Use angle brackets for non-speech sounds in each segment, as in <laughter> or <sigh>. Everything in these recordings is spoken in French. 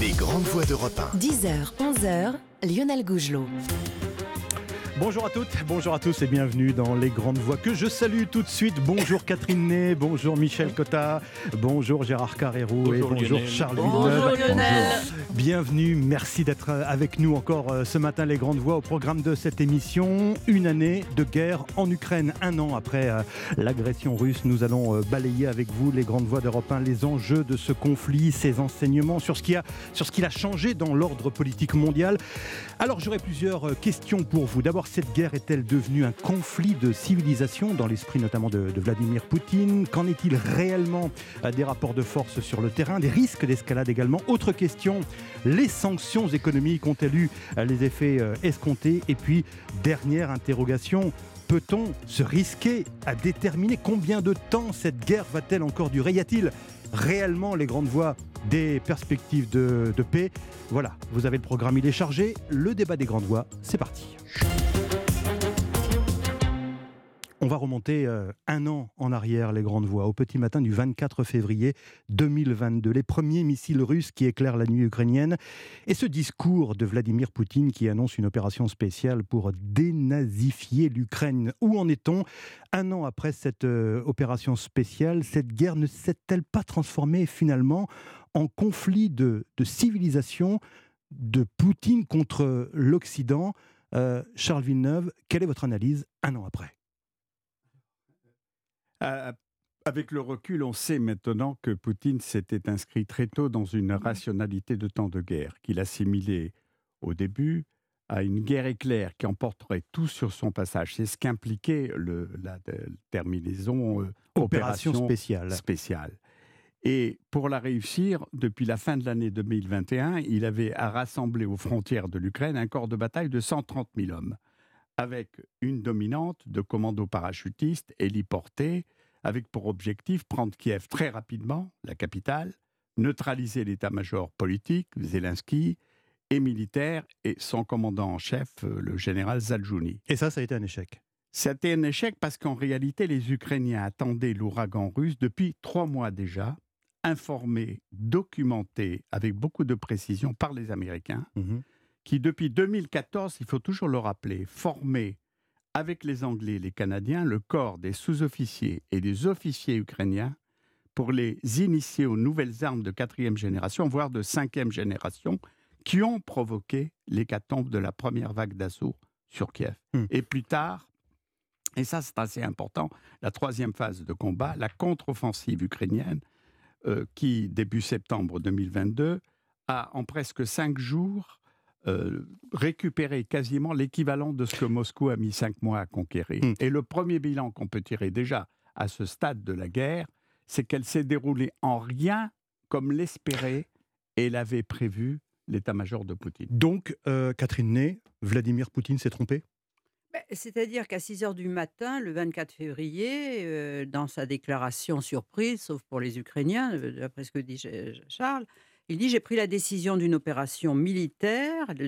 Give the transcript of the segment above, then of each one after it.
Les grandes voix d'Europe 1. 10h, 11h, Lionel Gougelot. Bonjour à toutes, bonjour à tous et bienvenue dans Les Grandes Voix que je salue tout de suite. Bonjour <laughs> Catherine Ney, bonjour Michel Cotta, bonjour Gérard Carrérou et bonjour Charles Villeneuve. Bienvenue, merci d'être avec nous encore euh, ce matin Les Grandes Voix au programme de cette émission. Une année de guerre en Ukraine, un an après euh, l'agression russe. Nous allons euh, balayer avec vous Les Grandes Voix d'Europe 1 les enjeux de ce conflit, ses enseignements sur ce qui a, sur ce qu'il a changé dans l'ordre politique mondial. Alors j'aurai plusieurs questions pour vous. D'abord, cette guerre est-elle devenue un conflit de civilisation dans l'esprit notamment de, Vladimir Poutine? Qu'en est-il réellement euh, des rapports de force sur le terrain, des risques d'escalade également? Autre question, les sanctions économiques ont-elles eu euh, les effets euh, escomptés? Et puis, dernière interrogation, peut-on se risquer à déterminer combien de temps cette guerre va-t-elle encore durer? Y a-t-il réellement les grandes voies des perspectives de, de paix? Voilà, vous avez le programme, il est chargé. Le débat des grandes voies, c'est parti. On va remonter euh, un an en arrière, les grandes voies, au petit matin du 24 février 2022. Les premiers missiles russes qui éclairent la nuit ukrainienne et ce discours de Vladimir Poutine qui annonce une opération spéciale pour dénazifier l'Ukraine. Où en est-on? Un an après cette euh, opération spéciale Cette guerre ne s'est-elle pas transformée finalement en conflit de, civilisation de Poutine contre l'Occident? Euh, Charles Villeneuve, quelle est votre analyse un an après? Euh, avec le recul, on sait maintenant que Poutine s'était inscrit très tôt dans une mmh. rationalité de temps de guerre, qu'il assimilait au début à une guerre éclair qui emporterait tout sur son passage. C'est ce qu'impliquait la terminaison euh, opération, spéciale. spéciale. Et pour la réussir, depuis la fin de l'année 2021, il avait à rassembler aux frontières de l'Ukraine un corps de bataille de 130 000 hommes, avec une dominante de commandos parachutistes héliportés, avec pour objectif prendre Kiev très rapidement, la capitale, neutraliser l'état-major politique, Zelensky, et militaire, et son commandant en chef, euh, le général Zaljouni. Et ça, ça a été un échec C'était un échec parce qu'en réalité, les Ukrainiens attendaient l'ouragan russe depuis trois mois déjà, informés, documentés avec beaucoup de précision par les Américains, mmh qui depuis 2014, il faut toujours le rappeler, formaient avec les Anglais et les Canadiens le corps des sous-officiers et des officiers ukrainiens pour les initier aux nouvelles armes de quatrième génération, voire de cinquième génération, qui ont provoqué l'hécatombe de la première vague d'assaut sur Kiev. Hmm. Et plus tard, et ça c'est assez important, la troisième phase de combat, la contre-offensive ukrainienne, euh, qui, début septembre 2022, a en presque cinq jours euh, récupérer quasiment l'équivalent de ce que Moscou a mis cinq mois à conquérir. Hmm. Et le premier bilan qu'on peut tirer déjà à ce stade de la guerre, c'est qu'elle s'est déroulée en rien comme l'espérait et l'avait prévu l'état-major de Poutine. Donc, euh, Catherine Ney, Vladimir Poutine s'est trompé? Ben, c'est-à-dire qu'à 6 heures du matin, le 24 février, euh, dans sa déclaration surprise, sauf pour les Ukrainiens, d'après ce que dit Charles, il dit J'ai pris la décision d'une opération militaire de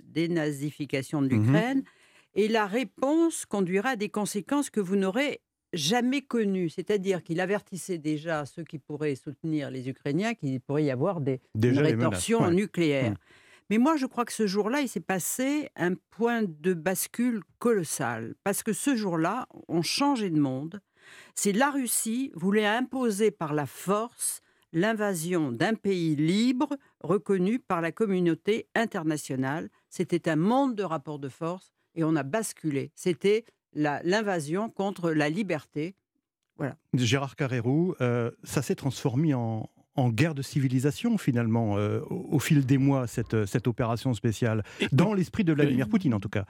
dénazification de mmh l'Ukraine et la réponse conduira à des conséquences que vous n'aurez jamais connues. C'est-à-dire qu'il avertissait déjà ceux qui pourraient soutenir les Ukrainiens qu'il pourrait y avoir des rétorsions nucléaires. Mmh. Mais moi, je crois que ce jour-là, il s'est passé un point de bascule colossal. Parce que ce jour-là, on changeait de monde. C'est la Russie voulait imposer par la force l'invasion d'un pays libre reconnu par la communauté internationale. C'était un monde de rapports de force et on a basculé. C'était l'invasion contre la liberté. Voilà. Gérard Carrérou, euh, ça s'est transformé en, guerre de civilisation finalement euh, au, fil des mois cette, cette opération spéciale dans l'esprit de Vladimir Poutine en tout cas.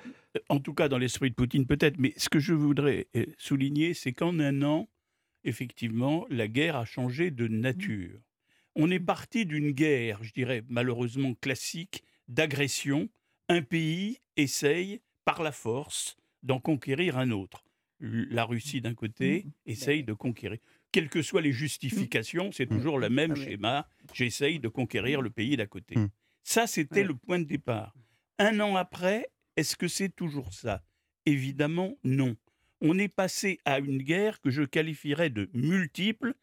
En tout cas dans l'esprit de Poutine peut-être, mais ce que je voudrais euh, souligner c'est qu'en un an effectivement, la guerre a changé de nature. On est parti d'une guerre, je dirais malheureusement classique, d'agression. Un pays essaye, par la force, d'en conquérir un autre. La Russie, d'un côté, mmh. essaye de conquérir. Quelles que soient les justifications, c'est mmh. toujours le même ah schéma. J'essaye de conquérir le pays d'à côté. Mmh. Ça, c'était le point de départ. Un an après, est-ce que c'est toujours ça? Évidemment, non on est passé à une guerre que je qualifierais de multiple,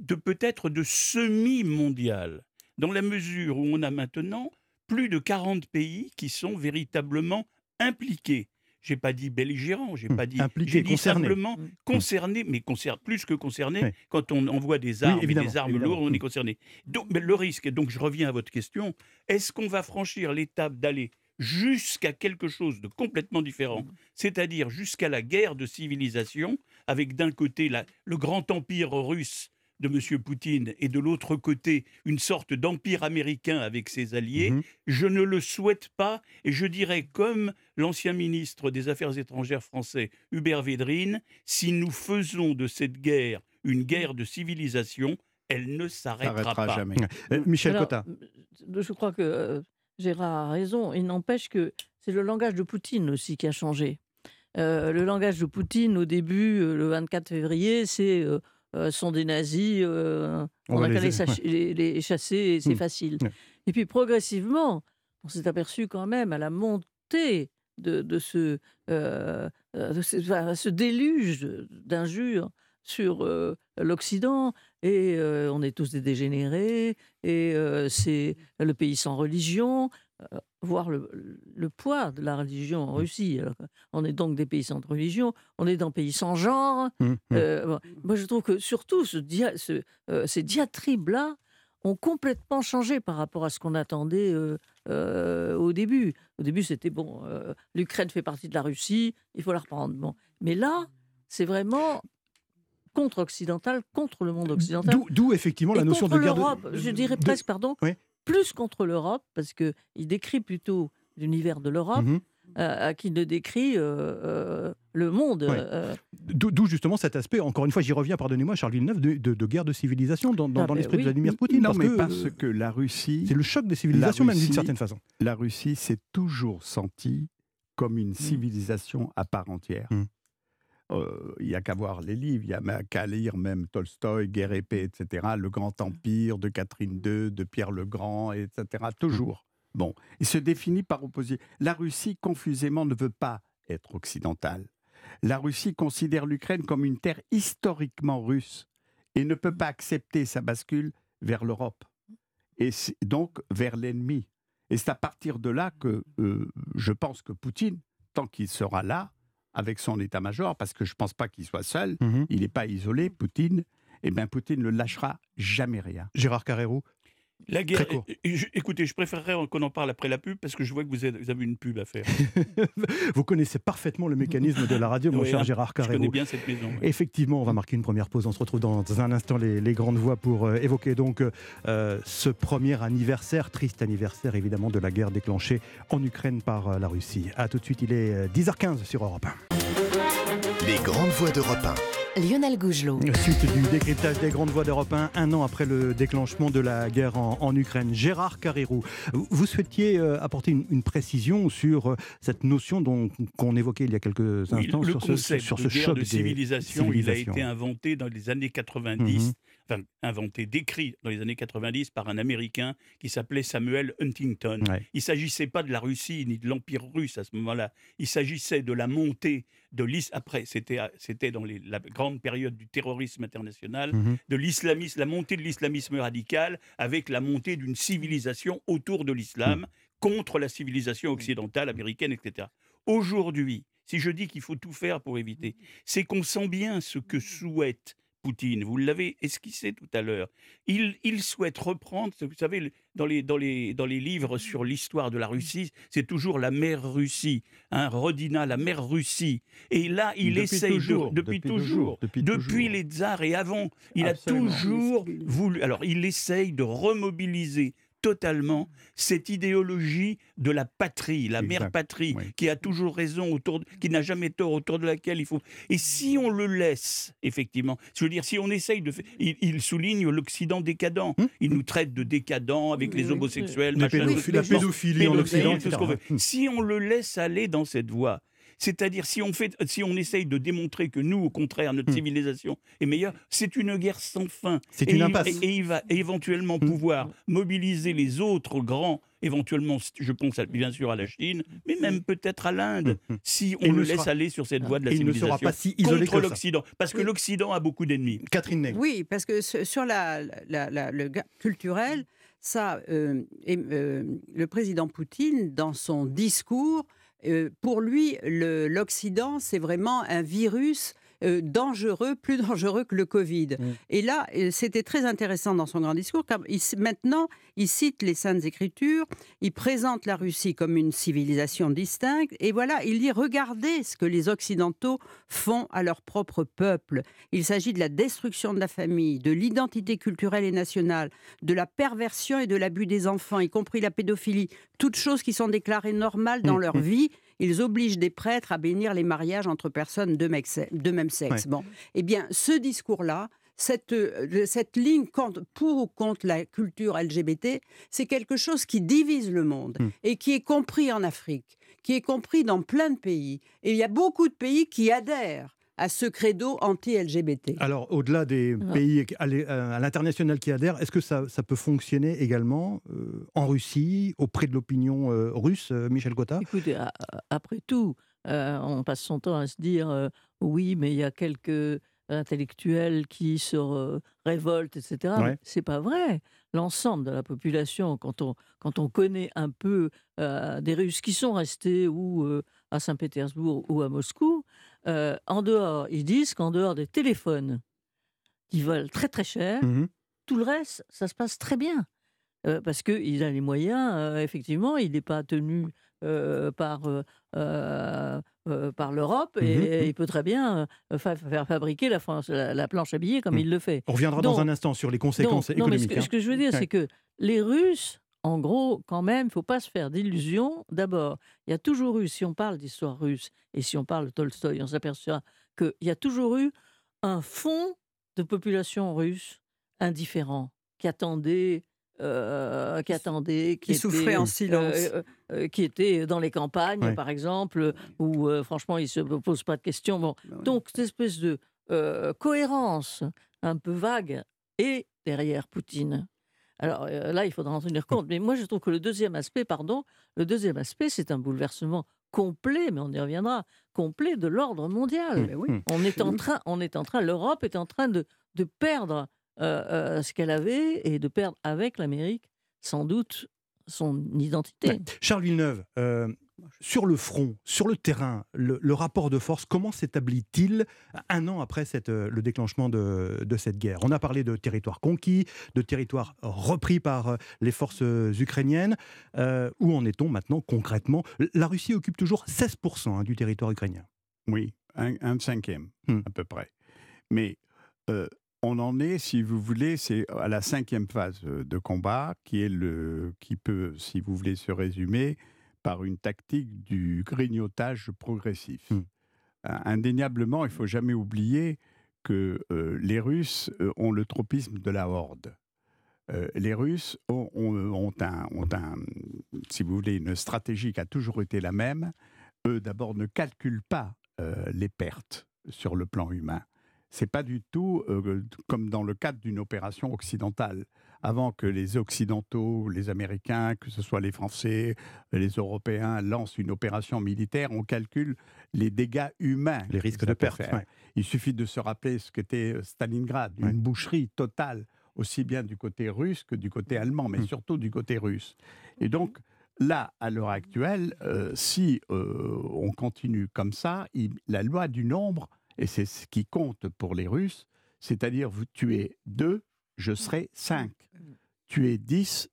de peut-être de semi-mondiale. dans la mesure où on a maintenant plus de 40 pays qui sont véritablement impliqués. J'ai pas dit belligérant, j'ai Hum, pas dit, impliqué, j'ai dit simplement Hum. concerné, mais concer- plus que concerné. Oui. Quand on envoie des armes, des armes lourdes, on est Hum. concerné. Donc, mais le risque, et donc je reviens à votre question, est-ce qu'on va franchir l'étape d'aller jusqu'à quelque chose de complètement différent, c'est-à-dire jusqu'à la guerre de civilisation, avec d'un côté la- le grand empire russe de M. Poutine et de l'autre côté une sorte d'empire américain avec ses alliés, Mhm. je ne le souhaite pas et je dirais comme l'ancien ministre des Affaires étrangères français Hubert Védrine, si nous faisons de cette guerre une guerre de civilisation, elle ne s'arrêtera S'arrêtera pas. jamais. Euh, Michel Alors, Cotta. euh, Je crois que euh, Gérard a raison. Il n'empêche que c'est le langage de Poutine aussi qui a changé. Euh, le langage de Poutine, au début, euh, le 24 février, c'est euh, euh, sont des nazis, On on va n'a qu'à les- les, sach- les- les chasser c'est Hmm. facile. Et puis progressivement, on s'est aperçu quand même à la montée de, de ce, de ce, enfin, ce déluge d'injures sur euh, l'Occident et euh, on est tous des dégénérés et euh, c'est le pays sans religion, euh, voir le, le poids de la religion en Russie. Alors, on est donc des pays sans religion, on est dans des pays sans genre. Euh, bon, moi, je trouve que surtout ce dia- ce, ces diatribes-là ont complètement changé par rapport à ce qu'on attendait au début. Au début, c'était bon, l'Ukraine fait partie de la Russie, il faut la reprendre. Bon. Mais là, c'est vraiment contre-occidental, contre le monde occidental. D'où- effectivement la Et notion de contre guerre de- l'Europe, je dirais de- presque, pardon, Oui. plus contre l'Europe, parce qu'il décrit plutôt l'univers de l'Europe, Mhm. euh, qu'il ne décrit euh, euh, le monde. Ouais. euh, D'où justement cet aspect, encore une fois, j'y reviens, pardonnez-moi, Charles Villeneuve, de, de- de guerre de civilisation dans, dans- Ah dans ben l'esprit oui. de Vladimir Poutine. non, parce mais que, parce euh, que la Russie, c'est le choc des civilisations, même d'une certaine façon. la Russie s'est toujours sentie comme une civilisation à part entière. Euh, Il n'y a qu'à voir les livres, il y a même qu'à lire même Tolstoï, Guerre et paix, etc. Le Grand Empire de Catherine II, de Pierre le Grand, etc. Toujours. Bon, il se définit par opposition. La Russie, confusément, ne veut pas être occidentale. La Russie considère l'Ukraine comme une terre historiquement russe et ne peut pas accepter sa bascule vers l'Europe et donc vers l'ennemi. Et c'est à partir de là que euh, je pense que Poutine, tant qu'il sera là, avec son état-major, parce que je ne pense pas qu'il soit seul, Mhm. il n'est pas isolé, Poutine, et bien Poutine ne lâchera jamais rien. Gérard Carrero. La guerre. court. je- écoutez, je préférerais qu'on en parle après la pub parce que je vois que vous avez, vous avez une pub à faire. <laughs> Vous connaissez parfaitement le mécanisme de la radio, mon Oui, cher hein, Gérard Je connais bien cette maison. ouais. Effectivement, on va marquer une première pause. On se retrouve dans un instant les, les grandes voix pour euh, évoquer donc euh, ce premier anniversaire, triste anniversaire évidemment de la guerre déclenchée en Ukraine par euh, la Russie. A tout de suite, il est euh, 10h15 sur Europe 1. Les grandes voix d'Europe 1. Lionel Gougelot. Suite du décryptage des grandes voix d'Europe 1, un an après le déclenchement de la guerre en, en Ukraine. Gérard Carrérou, vous, souhaitiez euh, apporter une, une précision sur euh, cette notion dont- qu'on évoquait il y a quelques Oui, instants, le sur ce, sur de ce guerre choc de des civilisation, il a été inventé dans les années 90, Mhm. enfin inventé, décrit dans les années 90 par un Américain qui s'appelait Samuel Huntington. Ouais. Il ne s'agissait pas de la Russie ni de l'Empire russe à ce moment-là. Il s'agissait de la montée de l'is. Après, c'était dans les- la grande période du terrorisme international, Mhm. de l'islamisme, la montée de l'islamisme radical, avec la montée d'une civilisation autour de l'islam contre la civilisation occidentale, américaine, etc. Aujourd'hui, si je dis qu'il faut tout faire pour éviter, c'est qu'on sent bien ce que souhaite Poutine. Vous l'avez esquissé tout à l'heure. Il, il souhaite reprendre, vous savez, dans les, dans les, dans les livres sur l'histoire de la Russie, c'est toujours la mère Russie, hein, Rodina, la mère Russie. Et là, il Depuis essaye toujours, de, depuis, depuis toujours, toujours, depuis les tsars et avant, il Absolument. a toujours voulu. Alors, il essaye de remobiliser totalement cette idéologie de la patrie, la mère patrie, oui. qui a toujours raison, autour de- qui n'a jamais tort, autour de laquelle il faut. Et si on le laisse, effectivement, je veux dire, si on essaye de. Il, il souligne l'Occident décadent. Hum, Il nous traite de décadents avec les homosexuels, Les machin, la pédophilie en Occident, tout ce qu'on veut. Si on le laisse aller dans cette voie, c'est-à-dire si on fait, si on essaye de démontrer que nous, au contraire, notre Hmm. civilisation est meilleure, c'est une guerre sans fin. C'est Et une il- impasse. Et, et il va éventuellement pouvoir mobiliser les autres grands, éventuellement, je pense à- bien sûr à la Chine, mais même peut-être à l'Inde, si on il le laisse sera- aller sur cette voie de la Et il ne sera pas si isolé contre que ça. l'Occident, parce que Oui. l'Occident a beaucoup d'ennemis. Catherine Ney. Oui, parce que ce- sur la, la- la- le culturel, ça, euh, euh, le président Poutine, dans son discours, euh, pour lui, l'Occident, c'est vraiment un virus euh, dangereux, plus <laughs> dangereux que le Covid. Mm. Et là, euh, c'était très intéressant dans son grand discours, car maintenant, il cite les Saintes Écritures, il présente la Russie comme une civilisation distincte, et voilà, il dit regardez ce que les Occidentaux font à leur propre peuple. Il s'agit de la destruction de la famille, de l'identité culturelle et nationale, de la perversion et de l'abus des enfants, y compris la pédophilie, toutes choses qui sont déclarées normales dans mm, leur mm. vie ils obligent des prêtres à bénir les mariages entre personnes de, même sexe. Bon, eh bien, ce discours-là, cette, euh, cette ligne pour ou contre la culture LGBT, c'est quelque chose qui divise le monde hmm. et qui est compris en Afrique, qui est compris dans plein de pays. Et il y a beaucoup de pays qui adhèrent à ce credo anti-LGBT. Alors, au-delà des pays à l'international qui adhèrent, est-ce que ça, peut fonctionner également euh, en Russie, auprès de l'opinion euh, russe, euh, Michel Cotta? Écoutez, après tout, on passe son temps à se dire oui, mais il y a quelques intellectuels qui se révoltent, etc. Ouais. C'est pas vrai. L'ensemble de la population, quand on, quand on connaît un peu des Russes qui sont restés ou à Saint-Pétersbourg ou à Moscou, euh, en dehors, ils disent qu'en dehors des téléphones qui valent très très cher, mmh tout le reste, ça se passe très bien. Euh, parce qu'il a les moyens, euh, effectivement, il n'est pas tenu par, par l'Europe et, mmh il peut très bien faire fabriquer la, la, planche à billets comme mmh. il le fait. On reviendra dans un instant sur les conséquences économiques. Non, mais ce, que, je veux dire, c'est que les Russes en gros, quand même, il ne faut pas se faire d'illusions. D'abord, il y a toujours eu, si on parle d'histoire russe et si on parle de Tolstoï, on s'aperçoit qu'il y a toujours eu un fond de population russe indifférent qui attendait. Euh, qui attendait, qui, souffrait en silence, euh, euh, qui était dans les campagnes, par exemple, où franchement il se pose pas de questions. Bon. Bah Donc cette espèce de cohérence un peu vague est derrière Poutine. Alors euh, là, il faudra en tenir compte. Mais moi, je trouve que le deuxième aspect, pardon, le deuxième aspect, c'est un bouleversement complet, mais on y reviendra, complet de l'ordre mondial. On est en train, on est en train, l'Europe est en train de, de perdre euh, euh, ce qu'elle avait et de perdre avec l'Amérique, sans doute, son identité. Charles Villeneuve, sur le front, sur le terrain, le, rapport de force, comment s'établit-il un an après euh, le déclenchement de, cette guerre? On a parlé de territoires conquis, de territoires repris par euh, les forces euh, ukrainiennes. où en est-on maintenant concrètement? La Russie occupe toujours 16% hein, du territoire ukrainien. Oui, un, cinquième hmm. à peu près. Mais on en est, si vous voulez, c'est à la cinquième phase de combat qui est le qui peut, si vous voulez, se résumer par une tactique du grignotage progressif. Hmm. Indéniablement, il faut jamais oublier que euh, les Russes euh, ont le tropisme de la horde. Euh, les Russes ont, ont, un, ont, un, si vous voulez, une stratégie qui a toujours été la même. Eux, d'abord, ne calculent pas les pertes sur le plan humain. C'est pas du tout comme dans le cadre d'une opération occidentale avant que les Occidentaux, les Américains, que ce soit les Français, les Européens, lancent une opération militaire, on calcule les dégâts humains. Les risques de perte. Il suffit de se rappeler ce qu'était euh, Stalingrad, une boucherie totale, aussi bien du côté russe que du côté allemand, mais hum. surtout du côté russe. Et donc, là, à l'heure actuelle, euh, si euh, on continue comme ça, la loi du nombre, et c'est ce qui compte pour les Russes, c'est-à-dire vous tuez deux, je serai 5. Tu es 10,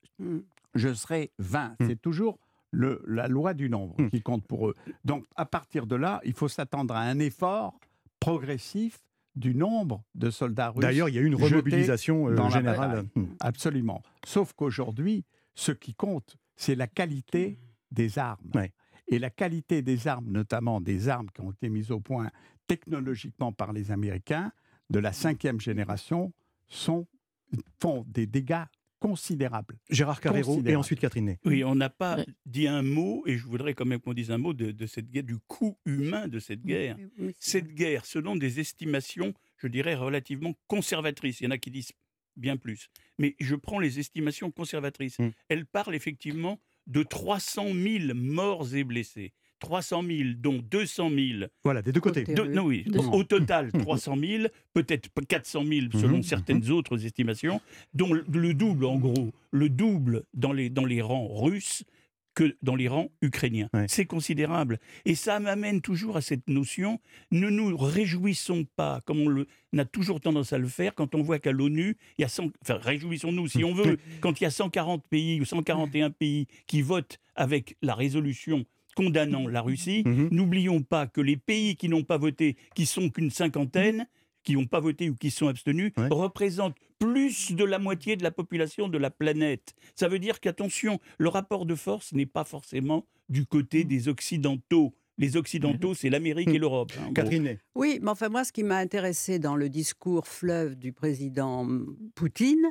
je serai 20. Hmm. C'est toujours le, la loi du nombre qui compte pour eux. Donc, à partir de là, il faut s'attendre à un effort progressif du nombre de soldats russes. D'ailleurs, il y a eu une remobilisation euh, générale. Absolument. Sauf qu'aujourd'hui, ce qui compte, c'est la qualité des armes. Et la qualité des armes, notamment des armes qui ont été mises au point technologiquement par les Américains, de la cinquième génération, sont font des dégâts considérables. Gérard Carrero et ensuite Catherine Ney. Oui, on n'a pas dit un mot, et je voudrais quand même qu'on dise un mot de, cette guerre, du coût humain de cette guerre. cette guerre, selon des estimations, je dirais, relativement conservatrices, il y en a qui disent bien plus, mais je prends les estimations conservatrices, mm. elles parlent effectivement de 300 000 morts et blessés. 300 000, dont 200 000. Voilà, des deux côtés. non, oui, au total <laughs> 300 000, peut-être 400 000 selon mhm, certaines mhm. autres estimations, dont le double en gros, le double dans les, dans les rangs russes que dans les rangs ukrainiens. C'est considérable. Et ça m'amène toujours à cette notion, ne nous réjouissons pas, comme on, a toujours tendance à le faire, quand on voit qu'à l'ONU, il y a 100, enfin réjouissons-nous si on veut, <laughs> quand il y a 140 pays ou 141 pays qui votent avec la résolution condamnant la Russie, mhm. n'oublions pas que les pays qui n'ont pas voté, qui sont qu'une cinquantaine, qui n'ont pas voté ou qui sont abstenus, représentent plus de la moitié de la population de la planète. Ça veut dire qu'attention, le rapport de force n'est pas forcément du côté des Occidentaux. Les Occidentaux, c'est l'Amérique et l'Europe. Hein, Catherine. Oui, mais enfin moi, ce qui m'a intéressé dans le discours fleuve du président Poutine,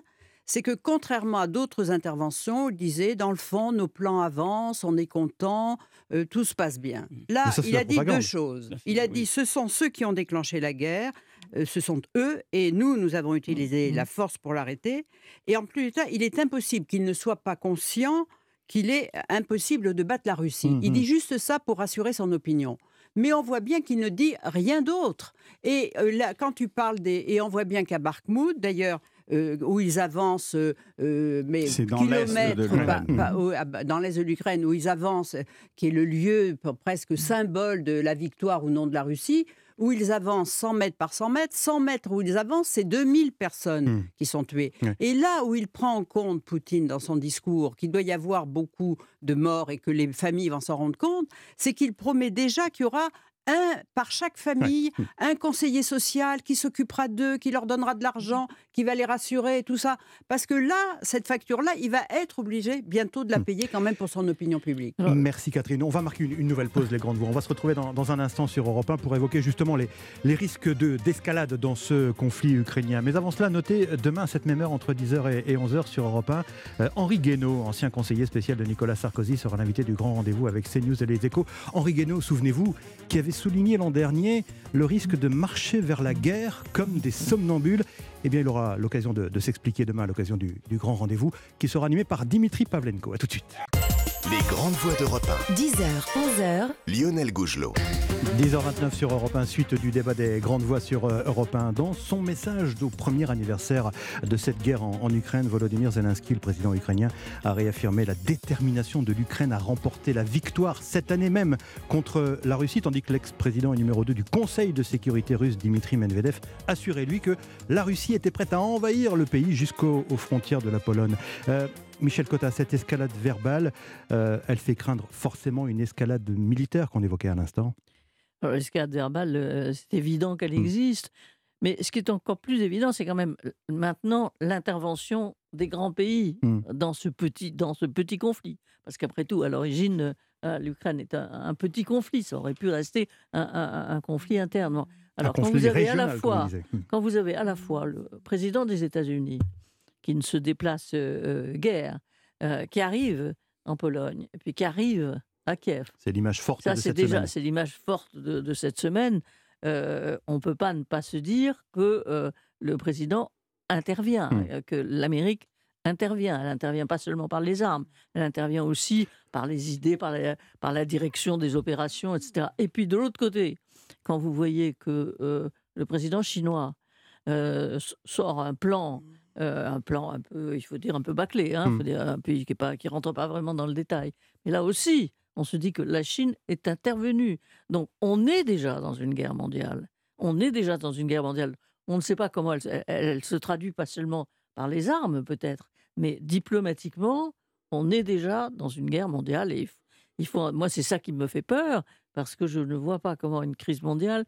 c'est que contrairement à d'autres interventions, il disait, dans le fond, nos plans avancent, on est content, euh, tout se passe bien. Mmh. Là, il a dit deux choses. Il a dit, ce sont ceux qui ont déclenché la guerre, euh, ce sont eux, et nous, nous avons utilisé mmh. la force pour l'arrêter. Et en plus de ça, il est impossible qu'il ne soit pas conscient qu'il est impossible de battre la Russie. Il dit juste ça pour rassurer son opinion mais on voit bien qu'il ne dit rien d'autre. Et euh, là, quand tu parles des... Et on voit bien qu'à Barkmout, d'ailleurs, euh, où ils avancent, mais dans kilomètres, dans l'est de l'Ukraine, où ils avancent, qui est le lieu presque symbole de la victoire au nom de la Russie, où ils avancent 100 mètres par 100 mètres. 100 mètres où ils avancent, c'est 2000 personnes hmm. qui sont tuées. Et là où il prend en compte, Poutine, dans son discours, qu'il doit y avoir beaucoup de morts et que les familles vont s'en rendre compte, c'est qu'il promet déjà qu'il y aura un par chaque famille, un conseiller social qui s'occupera d'eux, qui leur donnera de l'argent, qui va les rassurer, tout ça. Parce que là, cette facture-là, il va être obligé bientôt de la hmm. payer quand même pour son opinion publique. Merci Catherine. On va marquer une, nouvelle pause, les grandes voix. On va se retrouver dans, un instant sur Europe 1 pour évoquer justement les, les risques d'escalade dans ce conflit ukrainien. Mais avant cela, notez demain, cette même heure, entre 10h et, 11h sur Europe 1, euh, Henri Guénaud, ancien conseiller spécial de Nicolas Sarkozy, sera l'invité du grand rendez-vous avec CNews et les échos. Henri Guénaud, souvenez-vous, qui avait souligné l'an dernier le risque de marcher vers la guerre comme des somnambules. Eh bien, il aura l'occasion de, s'expliquer demain à l'occasion du, du grand rendez-vous qui sera animé par Dimitri Pavlenko. A tout de suite. Les grandes voix d'Europe 1. 10h, 11h. Lionel Gougelot. 10h29 sur Europe 1, suite du débat des grandes voix sur euh, Europe 1. Dans son message du premier anniversaire de cette guerre en, Ukraine, Volodymyr Zelensky, le président ukrainien, a réaffirmé la détermination de l'Ukraine à remporter la victoire cette année même contre la Russie, tandis que l'ex-président et numéro 2 du Conseil de sécurité russe, Dimitri Medvedev, assurait lui que la Russie était prête à envahir le pays jusqu'aux frontières de la Pologne. Euh, Michel Cotta, cette escalade verbale, euh, elle fait craindre forcément une escalade militaire qu'on évoquait à l'instant L'escalade verbale, c'est évident qu'elle mmh. existe. Mais ce qui est encore plus évident, c'est quand même maintenant l'intervention des grands pays mmh. dans, ce petit, dans ce petit conflit. Parce qu'après tout, à l'origine, l'Ukraine est un, petit conflit. Ça aurait pu rester un, conflit interne. Alors, quand vous avez à la fois, mmh. quand vous avez à la fois le président des États-Unis, qui ne se déplace euh, guère, euh, qui arrive en Pologne, et puis qui arrive à Kiev. C'est l'image forte de cette déjà, semaine. C'est l'image forte de, cette semaine. Euh, on ne peut pas ne pas se dire que le président intervient, hmm. que l'Amérique intervient. Elle n'intervient pas seulement par les armes, elle intervient aussi par les idées, par la, par la direction des opérations, etc. Et puis de l'autre côté, quand vous voyez que le président chinois sort un plan euh, un plan un peu, il faut dire, un peu bâclé, hein, mmh. dire, un pays qui ne rentre pas vraiment dans le détail. Mais là aussi, on se dit que la Chine est intervenue. Donc on est déjà dans une guerre mondiale. On est déjà dans une guerre mondiale. On ne sait pas comment elle, se traduit, pas seulement par les armes peut-être, mais diplomatiquement, on est déjà dans une guerre mondiale. Et il faut, moi, c'est ça qui me fait peur, parce que je ne vois pas comment une crise mondiale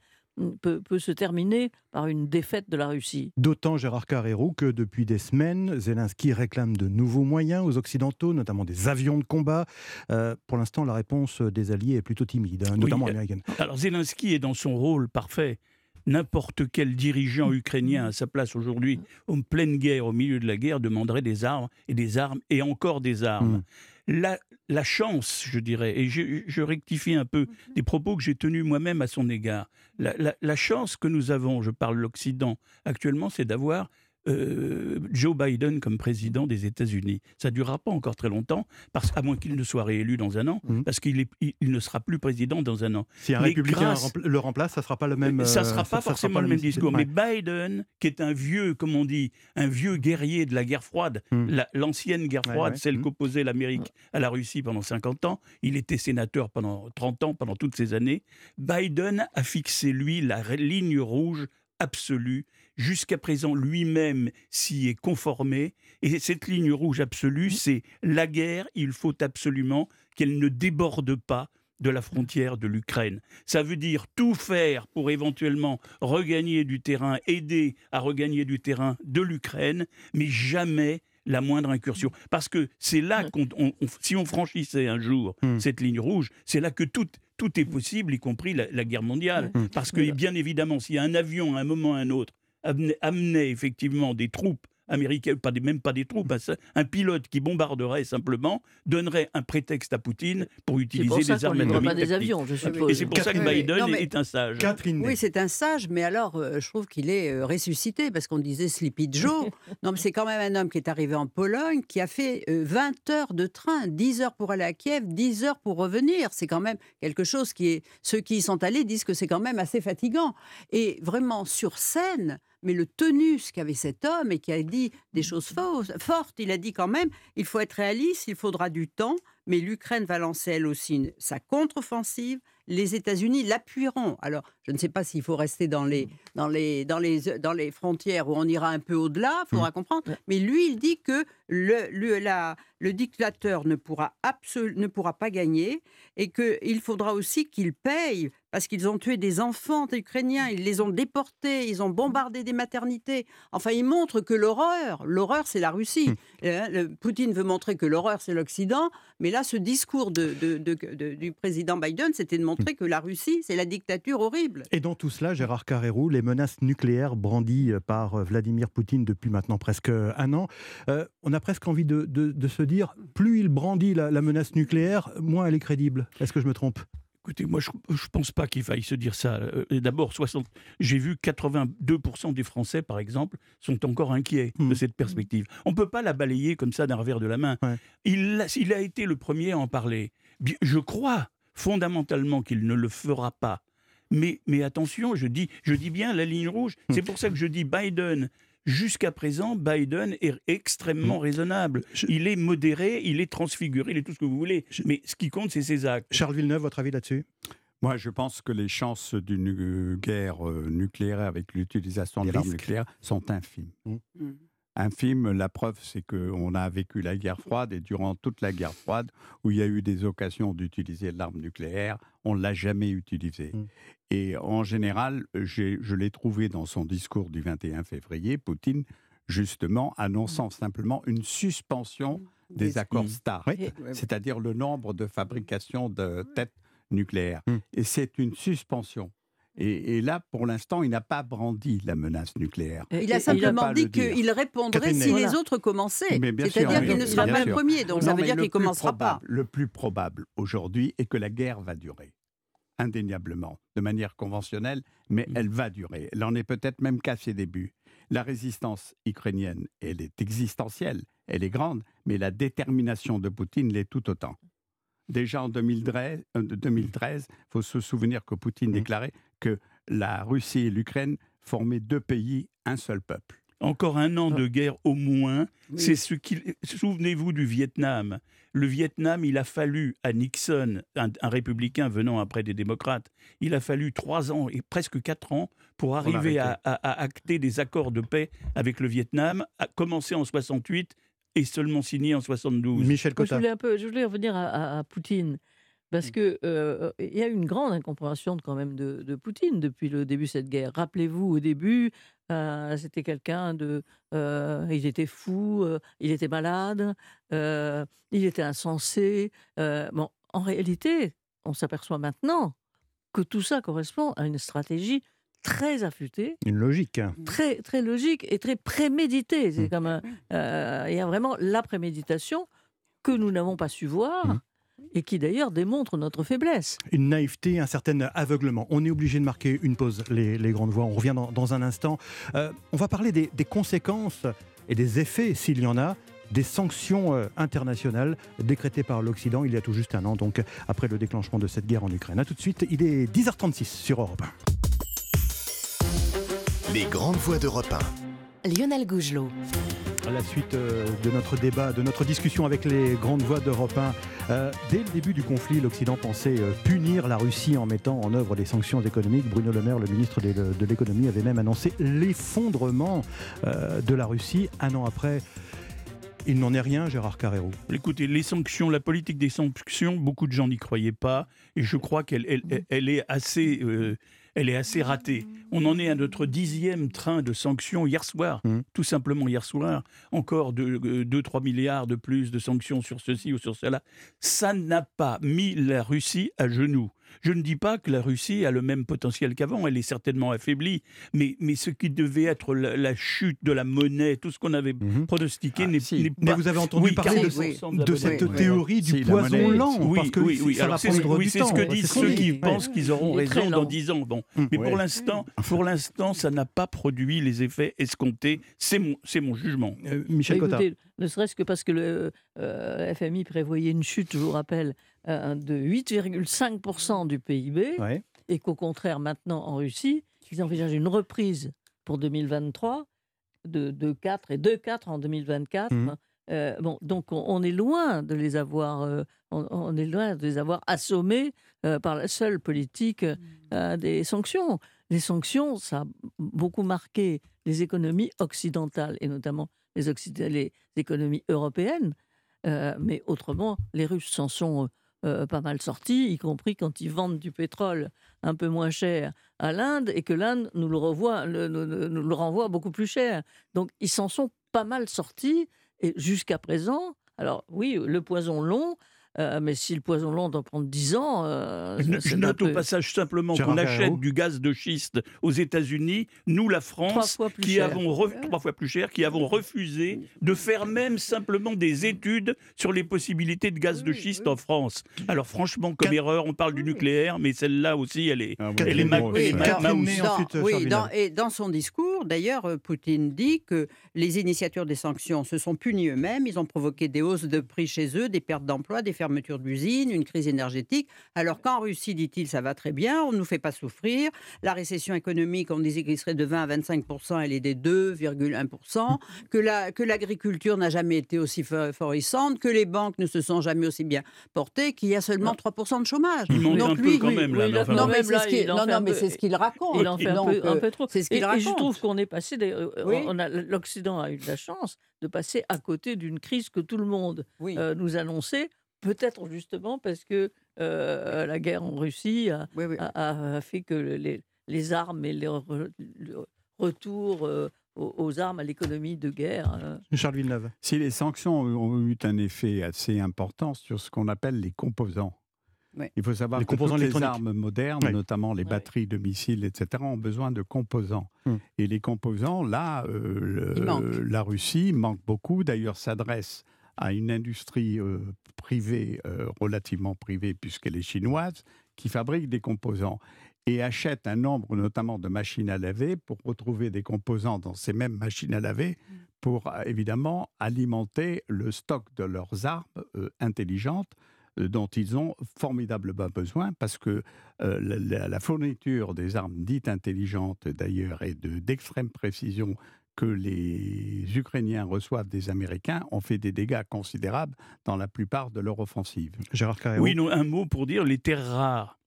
peut, se terminer par une défaite de la Russie. D'autant, Gérard Carrérou, que depuis des semaines, Zelensky réclame de nouveaux moyens aux Occidentaux, notamment des avions de combat. Euh, pour l'instant, la réponse des Alliés est plutôt timide, hein, notamment euh, américaine. Alors Zelensky est dans son rôle parfait. N'importe quel dirigeant ukrainien à sa place aujourd'hui, en pleine guerre, au milieu de la guerre, demanderait des armes et des armes et encore des armes. La, chance, je dirais, et je, rectifie un peu mhm. des propos que j'ai tenus moi-même à son égard, la, chance que nous avons, je parle de l'Occident actuellement, c'est d'avoir euh, Joe Biden comme président des États-Unis. Ça ne durera pas encore très longtemps, parce, à moins qu'il ne soit réélu dans un an, mmh. parce qu'il il, ne sera plus président dans un an. Si un républicain le remplace, ça ne sera pas le même. Ça ne sera pas forcément le même discours. Mais Biden, qui est un vieux, comme on dit, un vieux guerrier de la guerre froide, mmh. l'ancienne guerre froide, celle mmh. qu'opposait l'Amérique à la Russie pendant 50 ans, il était sénateur pendant 30 ans, pendant toutes ces années. Biden a fixé, lui, la ligne rouge absolue jusqu'à présent lui-même s'y est conformé. Et cette ligne rouge absolue, mmh. c'est la guerre, il faut absolument qu'elle ne déborde pas de la frontière de l'Ukraine. Ça veut dire tout faire pour éventuellement regagner du terrain, aider à regagner du terrain de l'Ukraine, mais jamais la moindre incursion. Parce que c'est là qu'on, si on franchissait un jour mmh. cette ligne rouge, c'est là que tout, tout est possible, y compris la, guerre mondiale. Mmh. Parce que, bien évidemment, s'il y a un avion à un moment ou à un autre amenait, effectivement des troupes américaines, pas des, même pas des troupes, un, pilote qui bombarderait simplement donnerait un prétexte à Poutine pour utiliser des armes atomiques. pas des avions, je suppose. Et c'est pour ça que Biden est un sage. Catherine. Oui, c'est un sage, mais alors euh, je trouve qu'il est euh, ressuscité parce qu'on disait Sleepy Joe. <laughs> non, mais c'est quand même un homme qui est arrivé en Pologne, qui a fait 20 euh, heures de train, 10 heures pour aller à Kiev, 10 heures pour revenir. C'est quand même quelque chose qui est. Ceux qui y sont allés disent que c'est quand même assez fatigant. Et vraiment sur scène mais le tenus qu'avait cet homme et qui a dit des choses fortes, il a dit quand même, il faut être réaliste, il faudra du temps, mais l'Ukraine va lancer elle aussi sa contre-offensive. Les États-Unis l'appuieront. Alors, je ne sais pas s'il faut rester dans les, dans, les, dans, les, dans les frontières où on ira un peu au-delà, il faudra mmh. comprendre. Mais lui, il dit que le, le, la, le dictateur ne pourra, ne pourra pas gagner et qu'il faudra aussi qu'il paye parce qu'ils ont tué des enfants ukrainiens, ils les ont déportés, ils ont bombardé des maternités. Enfin, ils montrent que l'horreur, l'horreur, c'est la Russie. Hum. Euh, Poutine veut montrer que l'horreur, c'est l'Occident, mais là, ce discours de, du président Biden, c'était de montrer que la Russie, c'est la dictature horrible. Et dans tout cela, Gérard Carrérou, les menaces nucléaires brandies par euh, Vladimir Poutine depuis maintenant presque un an, euh, on a presque envie de, se dire, plus il brandit la menace nucléaire, moins elle est crédible. Est-ce que je me trompe? Écoutez, moi, je ne pense pas qu'il faille se dire ça. Euh, d'abord, 60... j'ai vu 82% des Français, par exemple, sont encore inquiets de mmh. cette perspective. On ne peut pas la balayer comme ça d'un revers de la main. Il, a, il a été le premier à en parler. Je crois fondamentalement qu'il ne le fera pas. Mais, mais attention, je dis, je dis bien la ligne rouge. Mmh. C'est pour ça que je dis Biden Jusqu'à présent, Biden est extrêmement mm. raisonnable. Il est modéré, il est transfiguré, il est tout ce que vous voulez. Mais ce qui compte, c'est ses actes. Charles Villeneuve, votre avis là-dessus? Moi, je pense que les chances d'une euh, guerre euh, nucléaire avec l'utilisation de l'arme nucléaire sont infimes. Mm. Mm. Infimes, la preuve, c'est qu'on a vécu la guerre froide et durant toute la guerre froide, où il y a eu des occasions d'utiliser l'arme nucléaire, on ne l'a jamais utilisée. Et en général, je l'ai trouvé dans son discours du 21 février, Poutine, justement, annonçant mmh. simplement une suspension mmh. des, accords START, c'est-à-dire le nombre de fabrications de mmh. têtes nucléaires. Et c'est une suspension. Et, là, pour l'instant, il n'a pas brandi la menace nucléaire. Il a simplement dit qu'il répondrait si les autres commençaient. C'est-à-dire qu'il ne sera pas le premier, donc ça veut dire qu'il ne commencera pas. Le plus probable aujourd'hui est que la guerre va durer indéniablement, de manière conventionnelle, mais mmh. elle va durer. Elle en est peut-être même qu'à ses débuts. La résistance ukrainienne, elle est existentielle, elle est grande, mais la détermination de Poutine l'est tout autant. Déjà en 2013, il euh, faut se souvenir que Poutine mmh. déclarait que la Russie et l'Ukraine formaient deux pays, un seul peuple encore un an de guerre au moins. C'est ce qui. Souvenez-vous du Vietnam. Le Vietnam, il a fallu à Nixon, un, républicain venant après des démocrates, il a fallu trois ans et presque quatre ans pour arriver à, acter des accords de paix avec le Vietnam, à commencer en 68 et seulement signé en 72. Michel Je voulais, un peu, je voulais revenir à, Poutine. Parce mmh. qu'il euh, il y a une grande incompréhension quand même de, de, Poutine depuis le début de cette guerre. Rappelez-vous, au début, euh, c'était quelqu'un de. Euh, il était fou, euh, il était malade, il était insensé. bon, en réalité, on s'aperçoit maintenant que tout ça correspond à une stratégie très affûtée. Une logique. Hein. Très, très logique et très préméditée. C'est mmh. comme il y a vraiment la préméditation que nous n'avons pas su voir. Mmh. Et qui d'ailleurs démontre notre faiblesse. Une naïveté, un certain aveuglement. On est obligé de marquer une pause, les, grandes voix. On revient dans, un instant. Euh, on va parler des, conséquences et des effets, s'il y en a, des sanctions euh, internationales décrétées par l'Occident il y a tout juste un an, donc après le déclenchement de cette guerre en Ukraine. A tout de suite, il est 10h36 sur Europe 1. Les grandes voix d'Europe 1. Lionel Gougelot. À la suite euh, de notre débat, de notre discussion avec les grandes voix d'Europe 1, euh, dès le début du conflit, l'Occident pensait punir la Russie en mettant en œuvre des sanctions économiques. Bruno Le Maire, le ministre de l'économie, avait même annoncé l'effondrement de la Russie un an après. Il n'en est rien, Gérard Carrero. Écoutez, les sanctions, la politique des sanctions, beaucoup de gens n'y croyaient pas, et je crois qu'elle elle, est assez, euh, elle est assez ratée. On en est à notre dixième train de sanctions hier soir, mmh. tout simplement hier soir. Encore 2-3 euh, milliards de plus de sanctions sur ceci ou sur cela. Ça n'a pas mis la Russie à genoux. Je ne dis pas que la Russie a le même potentiel qu'avant, elle est certainement affaiblie, mais, mais ce qui devait être la, chute de la monnaie, tout ce qu'on avait mhm. pronostiqué ah, n'est pas... Mais vous avez entendu parler de, cette théorie du poison lent, oui, parce que oui, ça va prendre du c'est ce que disent ceux qui pensent qu'ils auront raison dans 10 ans. Bon. Mm. Mais pour l'instant, pour l'instant, ça n'a pas produit les effets escomptés. C'est mon, mon jugement. Euh, Michel bah, ne serait-ce que parce que le euh, FMI prévoyait une chute, je vous rappelle, euh, de 8,5% du PIB, et qu'au contraire, maintenant, en Russie, ils envisagent une reprise pour 2023 de, de 4 et 2,4 en 2024. Mmh. Euh, bon, donc on, est loin de les avoir, on, est loin de les avoir assommés par la seule politique mmh. des sanctions. Les sanctions, ça a beaucoup marqué les économies occidentales et notamment les, les économies européennes. Euh, mais autrement, les Russes s'en sont euh, pas mal sortis, y compris quand ils vendent du pétrole un peu moins cher à l'Inde et que l'Inde nous le, revoit, nous le renvoie beaucoup plus cher. Donc ils s'en sont pas mal sortis et jusqu'à présent, alors oui, le poison long, euh, mais si le poison long doit prendre 10 ans. Euh, je note au passage simplement qu'on achète du gaz de schiste aux États-Unis, nous, la France, qui avons trois fois plus cher, qui avons refusé de faire même simplement des études sur les possibilités de gaz de schiste en France. Alors, franchement, comme erreur, on parle du nucléaire, mais celle-là aussi, elle est, ah, elle est, Oui, dans, et dans son discours, d'ailleurs, euh, Poutine dit que les initiateurs des sanctions se sont punis eux-mêmes, ils ont provoqué des hausses de prix chez eux, des pertes d'emplois, des fermeture d'usines, une crise énergétique. Alors qu'en Russie, dit-il, ça va très bien, on ne nous fait pas souffrir. La récession économique, on disait qu'elle serait de 20 à 25 elle est des 2,1 que la que l'agriculture n'a jamais été aussi florissante, que les banques ne se sont jamais aussi bien portées, qu'il y a seulement 3 de chômage. Il Donc un lui, peu quand même là. non, mais c'est ce qu'il raconte. Il en fait un, peu, un peu trop. C'est ce qu'il raconte. Et je trouve qu'on est passé. Euh, L'Occident a eu de la chance de passer à côté d'une crise que tout le monde euh, nous annonçait Peut-être justement parce que euh, la guerre en Russie a, fait que les, les, armes et le, retour euh, aux, armes, à l'économie de guerre. Euh. Charles Villeneuve. Si les sanctions ont eu un effet assez important sur ce qu'on appelle les composants, Il faut savoir que toutes les armes modernes, notamment les batteries de missiles, etc., ont besoin de composants. Hum. Et les composants, là, la Russie manque beaucoup. D'ailleurs, s'adresse à une industrie euh, privée, euh, relativement privée, puisqu'elle est chinoise, qui fabrique des composants et achète un nombre notamment de machines à laver pour retrouver des composants dans ces mêmes machines à laver mmh. pour euh, évidemment alimenter le stock de leurs armes intelligentes dont ils ont formidablement besoin parce que la, fourniture des armes dites intelligentes d'ailleurs et d'extrême précision que les Ukrainiens reçoivent des Américains ont fait des dégâts considérables dans la plupart de leur offensive. Gérard Oui, un mot pour dire les terres rares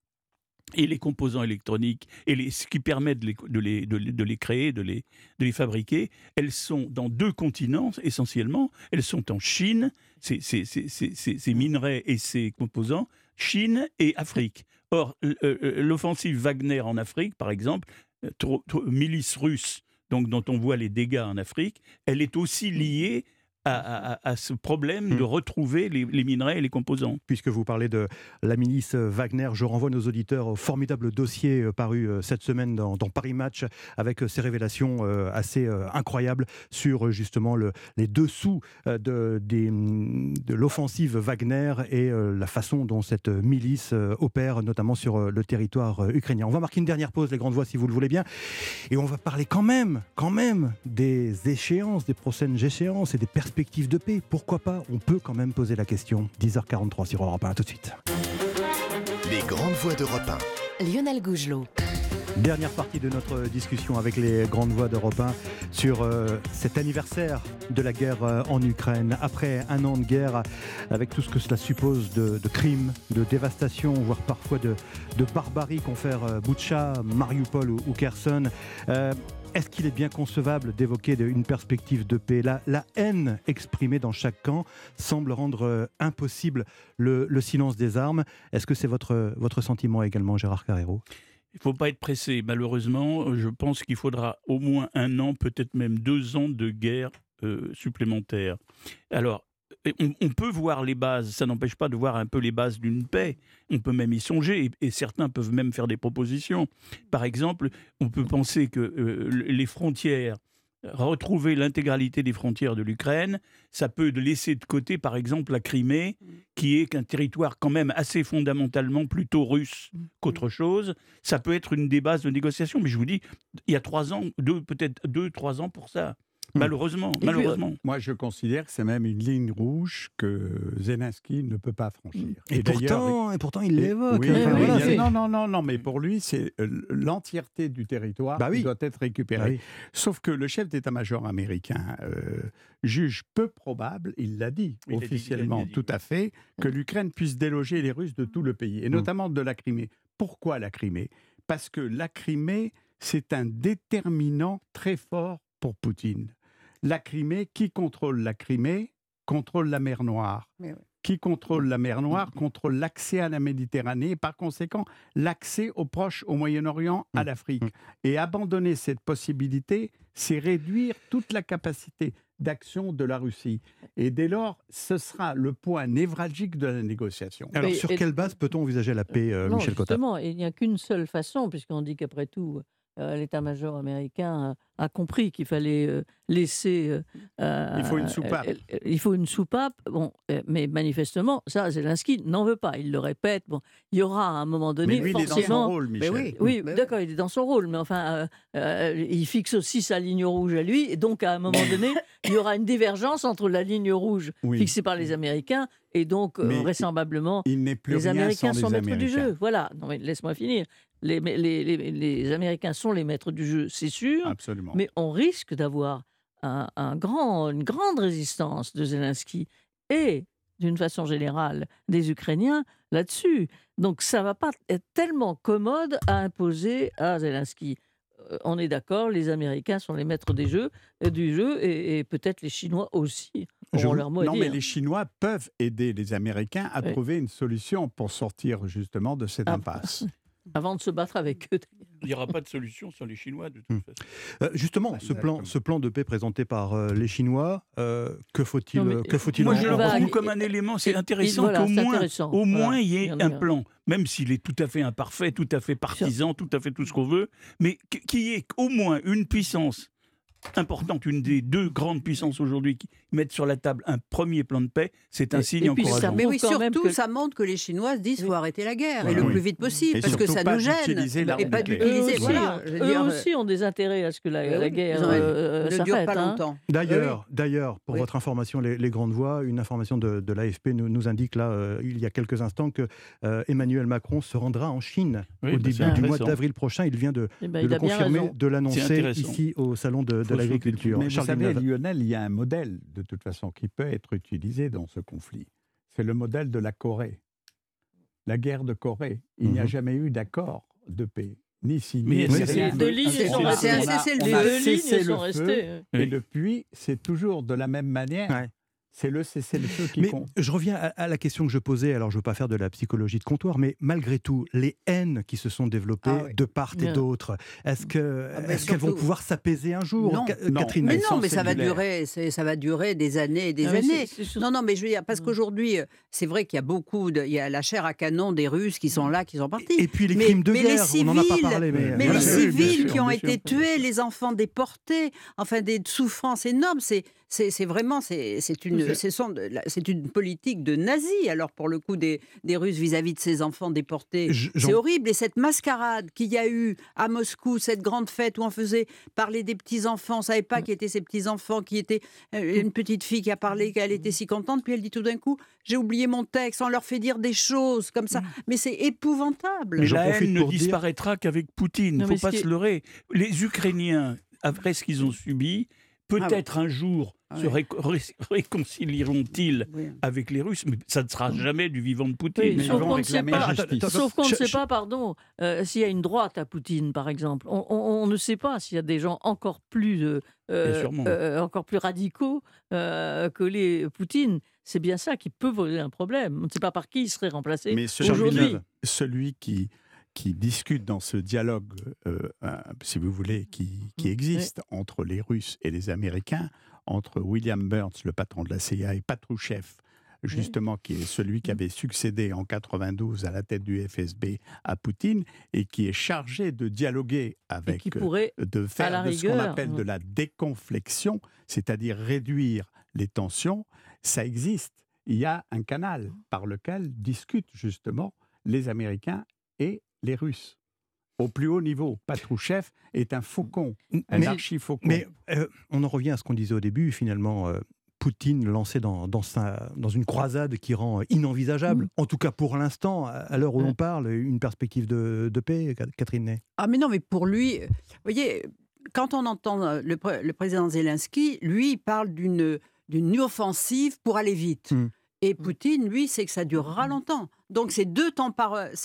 et les composants électroniques et les, ce qui permet de les, de les, de les, créer, de les, de les fabriquer, elles sont dans deux continents essentiellement. Elles sont en Chine, ces, ces, ces, ces minerais et ces composants, Chine et Afrique. Or, euh, l'offensive Wagner en Afrique, par exemple, euh, milice russe donc dont on voit les dégâts en Afrique, elle est aussi liée à, ce problème de hmm. retrouver les, minerais et les composants. Puisque vous parlez de la milice Wagner, je renvoie nos auditeurs au formidable dossier euh, paru euh, cette semaine dans, Paris Match avec ces révélations assez incroyables sur justement le, les dessous de, de l'offensive Wagner et la façon dont cette milice opère, notamment sur le territoire ukrainien. On va marquer une dernière pause, les grandes voix, si vous le voulez bien, et on va parler quand même, quand même des échéances, des prochaines échéances et des perspectives perspective de paix. Pourquoi pas On peut quand même poser la question. 10h43 sur Europe 1, tout de suite. Les grandes voix d'Europe 1. Lionel Gougelot. Dernière partie de notre discussion avec les grandes voix d'Europe 1 sur euh, cet anniversaire de la guerre euh, en Ukraine. Après un an de guerre, avec tout ce que cela suppose de, crimes, de dévastation, voire parfois de, barbarie qu'ont fait euh, Butcha, Mariupol ou, Kherson. Est-ce qu'il est bien concevable d'évoquer une perspective de paix? La, la, haine exprimée dans chaque camp semble rendre euh, impossible le, silence des armes. Est-ce que c'est votre, votre sentiment également, Gérard Carrero il ne faut pas être pressé. Malheureusement, je pense qu'il faudra au moins un an, peut-être même deux ans de guerre euh, supplémentaire. Alors, on, peut voir les bases, ça n'empêche pas de voir un peu les bases d'une paix. On peut même y songer, et, certains peuvent même faire des propositions. Par exemple, on peut penser que euh, les frontières, retrouver l'intégralité des frontières de l'Ukraine, ça peut laisser de côté, par exemple, la Crimée, qui est un territoire quand même assez fondamentalement plutôt russe qu'autre chose. Ça peut être une des bases de négociation, mais je vous dis, il y a trois ans, peut-être deux, trois ans pour ça. Hmm. Malheureusement, malheureusement. moi, je considère que c'est même une ligne rouge que Zelensky ne peut pas franchir. Et, pourtant, et pourtant, il l'évoque. non, non, non, non, mais pour lui, c'est euh, l'entièreté du territoire bah qui doit être récupérée. Bah Sauf que le chef d'état-major américain euh, juge peu probable, il l'a dit officiellement, tout à fait, que l'Ukraine puisse déloger les Russes de tout le pays, et hmm. notamment de la Crimée. Pourquoi la Crimée? Parce que la Crimée, c'est un déterminant très fort pour Poutine la Crimée, qui contrôle la Crimée contrôle la mer Noire. Qui contrôle la mer Noire contrôle l'accès à la Méditerranée et par conséquent l'accès aux Proches, au Moyen-Orient, à mm. l'Afrique. Mm. Et abandonner cette possibilité, c'est réduire toute la capacité d'action de la Russie. Et dès lors, ce sera le point névralgique de la négociation. Alors, sur quelle base peut-on envisager la paix, euh, Michel Cotta? Justement, il n'y a qu'une seule façon, puisqu'on dit qu'après tout, euh, l'état-major américain a, compris qu'il fallait euh, laisser. Euh, il faut une soupape. il faut une soupape. Bon, mais manifestement, ça, Zelensky n'en veut pas. Il le répète. Bon, il y aura à un moment donné. Mais lui, il est dans son rôle, Michel. oui, d'accord, il est dans son rôle. Mais enfin, il fixe aussi sa ligne rouge à lui. Et donc, à un moment donné, <laughs> il y aura une divergence entre la ligne rouge fixée par les Américains et donc, vraisemblablement, les Américains sont maîtres du jeu. Voilà. Non, mais laisse-moi finir les, les, Américains sont les maîtres du jeu, c'est sûr. Absolument. Mais on risque d'avoir un, grand, une grande résistance de Zelensky et, d'une façon générale, des Ukrainiens là-dessus. Donc ça ne va pas être tellement commode à imposer à Zelensky. Euh, on est d'accord, les Américains sont les maîtres des jeux, du jeu et, peut-être les Chinois aussi. leur mot non, mais les Chinois peuvent aider les Américains à trouver une solution pour sortir justement de cette ah, impasse. <laughs> <laughs> avant de se battre avec eux. Il n'y aura pas de solution sur les Chinois, de toute hmm. façon. Euh, justement, ce, plan, ce plan de paix présenté par euh, les Chinois, euh, que faut-il que faut-il Moi, je le vois comme un élément. C'est intéressant qu'au moins, au moins il y ait un plan, même s'il est tout à fait imparfait, tout à fait partisan, tout à fait tout ce qu'on veut, mais qu'il y ait au moins une puissance importante, une des deux grandes puissances aujourd'hui qui mettent sur la table un premier plan de paix, c'est un signe encourageant. Mais oui, surtout, ça montre que les Chinois se disent qu'il faut arrêter la guerre, et le plus vite possible, parce que ça nous gêne. Et pas d'utiliser. Voilà, eux aussi ont des intérêts à ce que la, guerre euh, ne dure pas hein. longtemps. D'ailleurs, d'ailleurs, pour votre information, les, grandes voix, une information de, l'AFP nous, nous, indique là, euh, il y a quelques instants, que euh, Emmanuel Macron se rendra en Chine au bah, début du mois d'avril prochain. Il vient de, eh ben, le confirmer, de l'annoncer ici au salon de, de l'agriculture. Mais vous savez, Lionel, il y a un modèle de toute façon qui peut être utilisé dans ce conflit. C'est le modèle de la Corée. La guerre de Corée. Il n'y a mhm. jamais eu d'accord de paix ni signé. Mais les deux lignes sont restées. Les deux lignes sont restées. Et depuis, c'est toujours de la même manière. C'est le cessez-le-feu qui mais compte. Je reviens à, la question que je posais, alors je ne veux pas faire de la psychologie de comptoir, mais malgré tout, les haines qui se sont développées ah de part et d'autre, est-ce qu'elles ah, est vont pouvoir s'apaiser un jour, non. Catherine? Mais non, mais ça va, durer, ça va durer des années et des ah années. non, non, mais je veux dire, parce qu'aujourd'hui, euh, c'est vrai qu'il y a beaucoup, de, il y a la chair à canon des Russes qui sont là, qui sont partis. Et puis les crimes de guerre, on n'en a pas parlé. Mais, mais les civils qui ont été tués, les enfants déportés, enfin des souffrances énormes, c'est c'est vraiment c'est une, c'est une politique de nazi, alors pour le coup des, des Russes vis-à-vis de ces enfants déportés. C'est horrible. Et cette mascarade qu'il y a eu à Moscou, cette grande fête où on faisait parler des petits-enfants, on ne savait pas qui étaient ces petits-enfants, qui était euh, une petite fille qui a parlé, qu'elle était si contente, puis elle dit tout d'un coup, j'ai oublié mon texte, on leur fait dire des choses comme ça. Mm. Mais c'est épouvantable. Mais la haine ne disparaîtra qu'avec Poutine, il ne faut pas se leurrer. Les Ukrainiens, après ce qu'ils ont subi, ah peut-être un jour ah se réconcilieront-ils avec les Russes, mais ça ne sera jamais du vivant de Poutine. sauf qu'on ne sait pas, sauf qu'on ne sait pas, pardon, euh, s'il y a une droite à Poutine, par exemple. On, ne sait pas s'il y a des gens encore plus, euh, euh, encore plus radicaux que les Poutine. C'est bien ça qui peut poser un problème. On ne sait pas par qui il serait remplacé aujourd'hui. Celui qui qui discute dans ce dialogue, si vous voulez, qui, qui existe entre les Russes et les Américains, entre William Burns, le patron de la CIA, et Patrouchev, justement, qui est celui qui avait succédé en 92 à la tête du FSB à Poutine et qui est chargé de dialoguer avec, euh, de faire de ce qu'on appelle de la déconflexion, c'est-à-dire réduire les tensions. Ça existe. Il y a un canal par lequel discutent justement les Américains et les Russes au plus haut niveau. Patrouchev est un faucon, un archi-faucon. Mais euh, on en revient à ce qu'on disait au début, finalement. Euh, Poutine lancé dans, dans, dans, une croisade qui rend inenvisageable, en tout cas pour l'instant, à l'heure où l'on parle, une perspective de, paix, Catherine Ney? Ah mais non, mais pour lui, vous voyez, quand on entend euh, le, président Zelensky, lui, il parle d'une offensive pour aller vite. Hmm. Et Poutine, lui, c'est que ça durera longtemps. Donc c'est deux,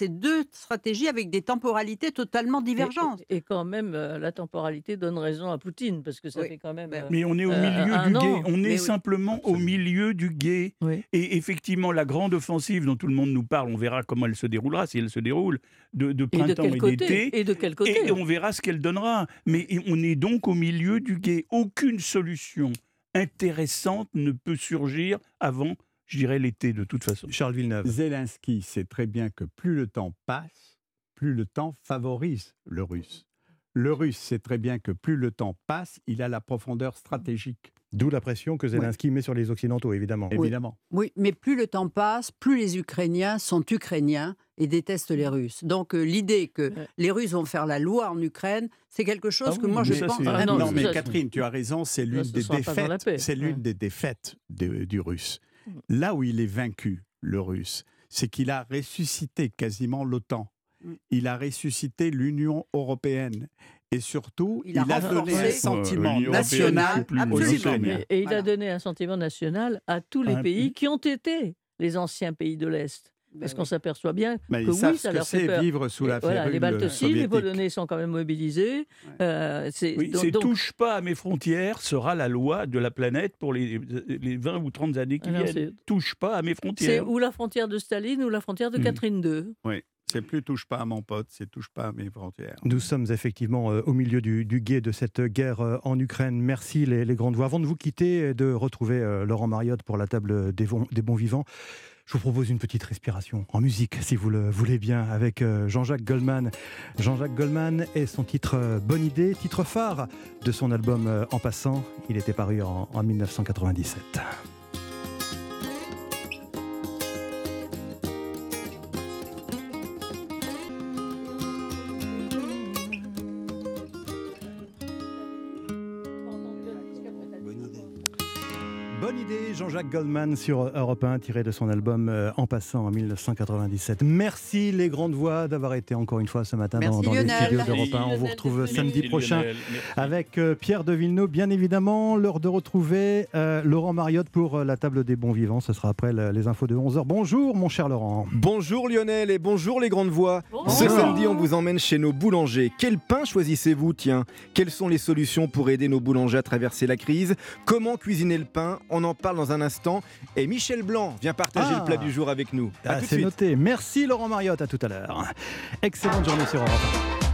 deux stratégies avec des temporalités totalement divergentes. Et, quand même, euh, la temporalité donne raison à Poutine, parce que ça fait quand même... Euh, mais on est au milieu du guet, on est simplement au milieu du guet. Et effectivement, la grande offensive dont tout le monde nous parle, on verra comment elle se déroulera, si elle se déroule, de, printemps et d'été. Et de quel côté Et on verra ce qu'elle donnera. Mais on est donc au milieu du guet. Aucune solution intéressante ne peut surgir avant je dirais l'été de toute façon. Charles Villeneuve. Zelensky sait très bien que plus le temps passe, plus le temps favorise le russe. Le russe sait très bien que plus le temps passe, il a la profondeur stratégique. D'où la pression que Zelensky met sur les Occidentaux, évidemment. Oui. évidemment. Oui, mais plus le temps passe, plus les Ukrainiens sont Ukrainiens et détestent les Russes. Donc euh, l'idée que les Russes vont faire la loi en Ukraine, c'est quelque chose ah que moi je pense. Ah non, mais Catherine, tu as raison, c'est l'une des, défaites. C'est l'une des défaites du Russe. Là où il est vaincu, le russe, c'est qu'il a ressuscité quasiment l'OTAN. Mm. Il a ressuscité l'Union européenne. Et surtout, il, a, donné un sentiment national aux Ukrainiens. Et il a donné un sentiment national à tous les pays qui ont été les anciens pays de l'Est. Ben Parce qu'on s'aperçoit bien que oui, ça leur fait peur. vivre sous la voilà, Les Baltes les Polonais sont quand même mobilisés. Euh, oui, touche pas à mes frontières sera la loi de la planète pour les, les 20 ou 30 années qui viennent. Touche pas à mes frontières. C'est ou la frontière de Staline ou la frontière de hmm. Catherine II. Oui. C'est plus touche pas à mon pote, c'est touche pas à mes frontières. Nous sommes effectivement euh, au milieu du, guet de cette guerre euh, en Ukraine. Merci les, grandes voix. Avant de vous quitter et de retrouver Laurent Mariotte pour la table des, des bons vivants, je vous propose une petite respiration en musique, si vous le voulez bien, avec euh, Jean-Jacques Goldman. Jean-Jacques Goldman et son titre euh, Bonne idée, titre phare de son album euh, En passant. Il était paru en, en 1997. Jean-Jacques Goldman sur Europe 1, tiré de son album euh, En passant en 1997. Merci les grandes voix d'avoir été encore une fois ce matin dans, les studios d'Europe 1. On vous retrouve samedi prochain avec euh, Pierre de Villeneuve, bien évidemment. L'heure de retrouver euh, Laurent Mariotte pour la table des bons vivants. Ce sera après les infos de 11h. Bonjour mon cher Laurent. Bonjour Lionel et bonjour les grandes voix. Ce samedi, on vous emmène chez nos boulangers. Quel pain choisissez-vous Tiens, quelles sont les solutions pour aider nos boulangers à traverser la crise? Comment cuisiner le pain? On en parle dans un instant. Et Michel Blanc vient partager Ah. le plat du jour avec nous. Ah, c'est noté. Merci Laurent Mariotte, à tout à l'heure. Excellente journée sur Europe. 1.